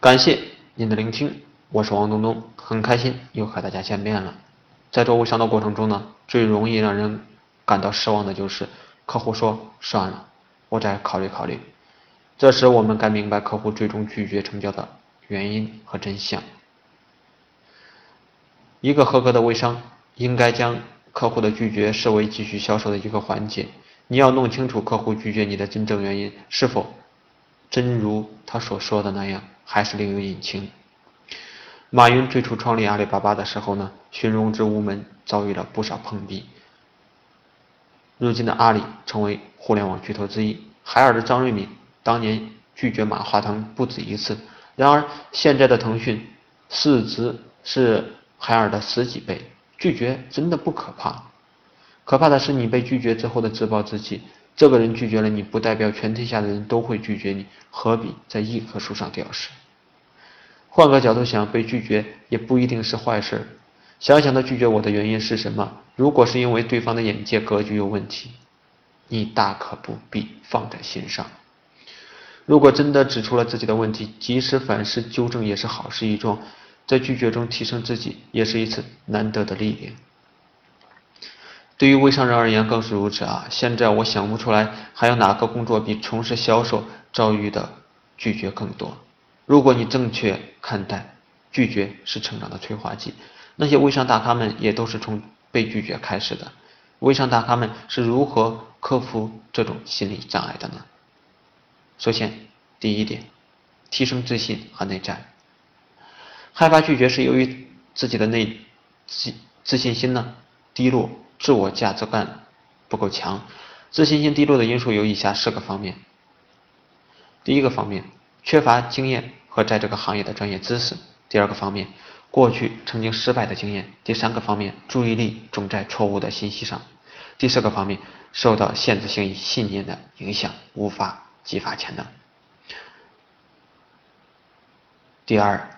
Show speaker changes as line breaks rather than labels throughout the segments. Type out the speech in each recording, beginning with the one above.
感谢您的聆听，我是王东东，很开心又和大家见面了。在做微商的过程中呢，最容易让人感到失望的就是客户说算了，我再考虑考虑。这时我们该明白客户最终拒绝成交的原因和真相。一个合格的微商应该将客户的拒绝视为继续销售的一个环节。你要弄清楚客户拒绝你的真正原因，是否真如他所说的那样，还是另有隐情。马云最初创立阿里巴巴的时候呢，寻融资无门，遭遇了不少碰壁。如今的阿里成为互联网巨头之一，海尔的张瑞敏当年拒绝马化腾不止一次。然而现在的腾讯市值是海尔的十几倍，拒绝真的不可怕，可怕的是你被拒绝之后的自暴自弃。这个人拒绝了你，不代表全天下的人都会拒绝你，何必在一棵树上吊死？换个角度想，被拒绝也不一定是坏事。想想他拒绝我的原因是什么？如果是因为对方的眼界格局有问题，你大可不必放在心上。如果真的指出了自己的问题，及时反思纠正也是好事一桩。在拒绝中提升自己，也是一次难得的历练。对于微商人而言更是如此啊！现在我想不出来还有哪个工作比从事销售遭遇的拒绝更多。如果你正确看待拒绝是成长的催化剂，那些微商大咖们也都是从被拒绝开始的。微商大咖们是如何克服这种心理障碍的呢？首先，第一点，提升自信和内在。害怕拒绝是由于自己的内自自信心呢低落，自我价值感不够强。自信心低落的因素有以下四个方面：第一个方面，缺乏经验。和在这个行业的专业知识。第二个方面，过去曾经失败的经验。第三个方面，注意力总在错误的信息上。第四个方面，受到限制性信念的影响，无法激发潜能。第二，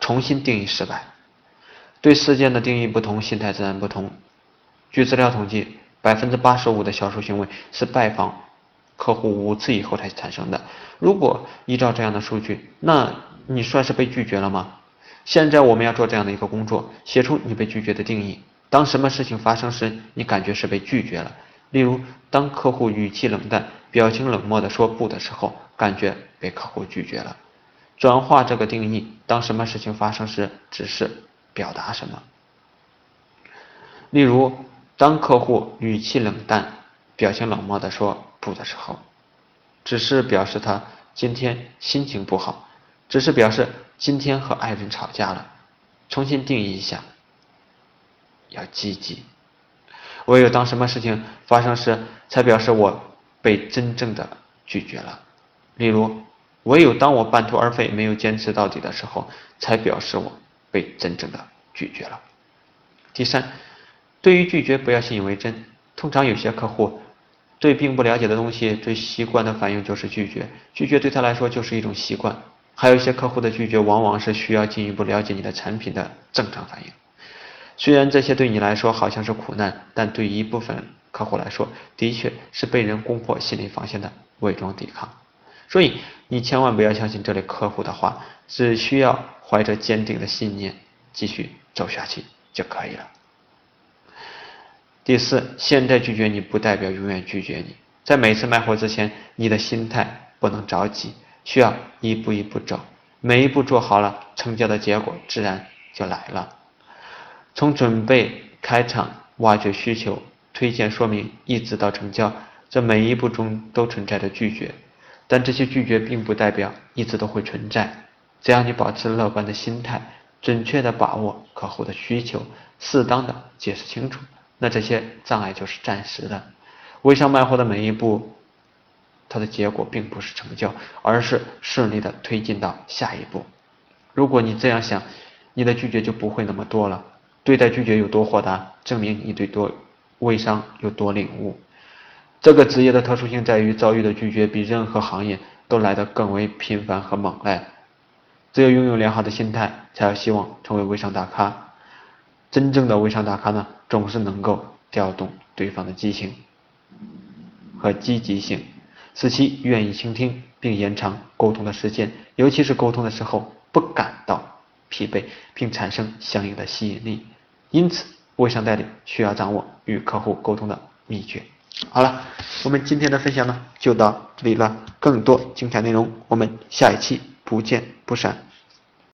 重新定义失败。对事件的定义不同，心态自然不同。据资料统计，百分之八十五的销售行为是拜访。客户五次以后才产生的。如果依照这样的数据，那你算是被拒绝了吗？现在我们要做这样的一个工作，写出你被拒绝的定义。当什么事情发生时，你感觉是被拒绝了？例如，当客户语气冷淡、表情冷漠的说不的时候，感觉被客户拒绝了。转化这个定义，当什么事情发生时，只是表达什么？例如，当客户语气冷淡、表情冷漠的说。不的时候，只是表示他今天心情不好，只是表示今天和爱人吵架了。重新定义一下，要积极。唯有当什么事情发生时，才表示我被真正的拒绝了。例如，唯有当我半途而废，没有坚持到底的时候，才表示我被真正的拒绝了。第三，对于拒绝不要信以为真。通常有些客户。对并不了解的东西，最习惯的反应就是拒绝。拒绝对他来说就是一种习惯。还有一些客户的拒绝，往往是需要进一步了解你的产品的正常反应。虽然这些对你来说好像是苦难，但对一部分客户来说，的确是被人攻破心理防线的伪装抵抗。所以你千万不要相信这类客户的话，只需要怀着坚定的信念继续走下去就可以了。第四，现在拒绝你不代表永远拒绝你。在每次卖货之前，你的心态不能着急，需要一步一步走。每一步做好了，成交的结果自然就来了。从准备、开场、挖掘需求、推荐说明，一直到成交，这每一步中都存在着拒绝。但这些拒绝并不代表一直都会存在。只要你保持乐观的心态，准确的把握客户的需求，适当的解释清楚。那这些障碍就是暂时的。微商卖货的每一步，它的结果并不是成交，而是顺利的推进到下一步。如果你这样想，你的拒绝就不会那么多了。对待拒绝有多豁达，证明你对多微商有多领悟。这个职业的特殊性在于遭遇的拒绝比任何行业都来得更为频繁和猛烈。只有拥有良好的心态，才有希望成为微商大咖。真正的微商大咖呢，总是能够调动对方的激情和积极性，使其愿意倾听，并。延长沟通的时间，尤其是沟通的时候不感到疲惫，并产生相应的吸引力。因此，微商代理需要掌握与客户沟通的秘诀。好了，我们今天的分享呢就到这里了，更多精彩内容我们下一期不见不散。